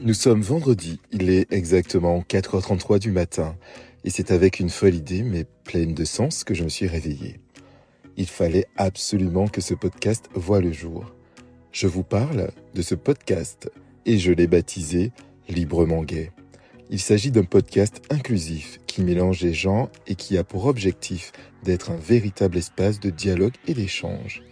Nous sommes vendredi, il est exactement 4h33 du matin, et c'est avec une folle idée, mais pleine de sens, que je me suis réveillé. Il fallait absolument que ce podcast voie le jour. Je vous parle de ce podcast, et je l'ai baptisé Librement Gay. Il s'agit d'un podcast inclusif qui mélange les gens et qui a pour objectif d'être un véritable espace de dialogue et d'échange.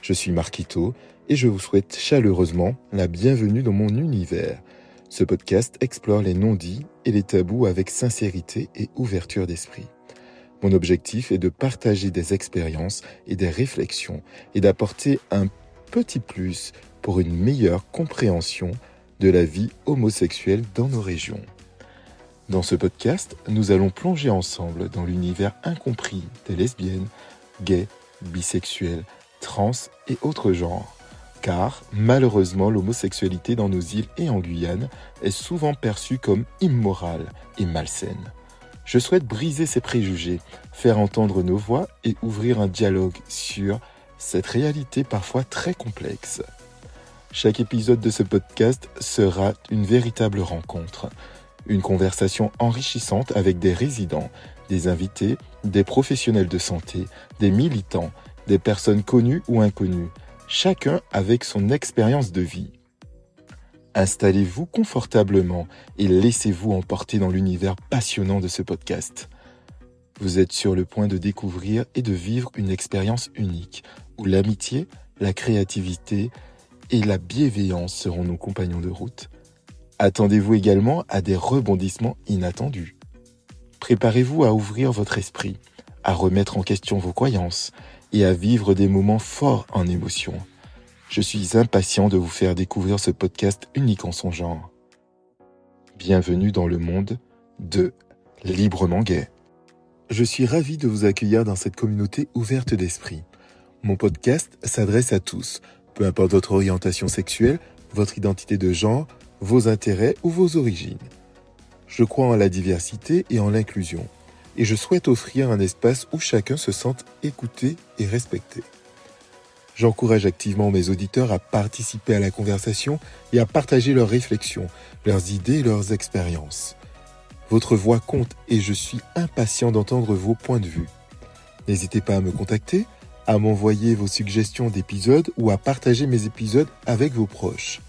Je suis Marquito et je vous souhaite chaleureusement la bienvenue dans mon univers. Ce podcast explore les non-dits et les tabous avec sincérité et ouverture d'esprit. Mon objectif est de partager des expériences et des réflexions et d'apporter un petit plus pour une meilleure compréhension de la vie homosexuelle dans nos régions. Dans ce podcast, nous allons plonger ensemble dans l'univers incompris des lesbiennes, gays, bisexuels, trans et autres genres. Car, malheureusement, l'homosexualité dans nos îles et en Guyane est souvent perçue comme immorale et malsaine. Je souhaite briser ces préjugés, faire entendre nos voix et ouvrir un dialogue sur cette réalité parfois très complexe. Chaque épisode de ce podcast sera une véritable rencontre une conversation enrichissante avec des résidents, des invités, des professionnels de santé, des militants, des personnes connues ou inconnues, chacun avec son expérience de vie. Installez-vous confortablement et laissez-vous emporter dans l'univers passionnant de ce podcast. Vous êtes sur le point de découvrir et de vivre une expérience unique où l'amitié, la créativité et la bienveillance seront nos compagnons de route. Attendez-vous également à des rebondissements inattendus. Préparez-vous à ouvrir votre esprit, à remettre en question vos croyances et à vivre des moments forts en émotion. Je suis impatient de vous faire découvrir ce podcast unique en son genre. Bienvenue dans le monde de Librement Gay. Je suis ravi de vous accueillir dans cette communauté ouverte d'esprit. Mon podcast s'adresse à tous, peu importe votre orientation sexuelle, votre identité de genre, vos intérêts ou vos origines. Je crois en la diversité et en l'inclusion, et je souhaite offrir un espace où chacun se sente écouté et respecté. J'encourage activement mes auditeurs à participer à la conversation et à partager leurs réflexions, leurs idées et leurs expériences. Votre voix compte et je suis impatient d'entendre vos points de vue. N'hésitez pas à me contacter, à m'envoyer vos suggestions d'épisodes ou à partager mes épisodes avec vos proches.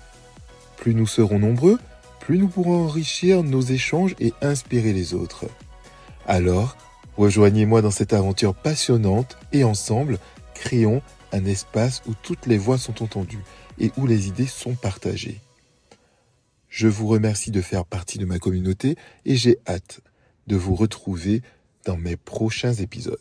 Plus nous serons nombreux, plus nous pourrons enrichir nos échanges et inspirer les autres. Alors, rejoignez-moi dans cette aventure passionnante et ensemble, créons un espace où toutes les voix sont entendues et où les idées sont partagées. Je vous remercie de faire partie de ma communauté et j'ai hâte de vous retrouver dans mes prochains épisodes.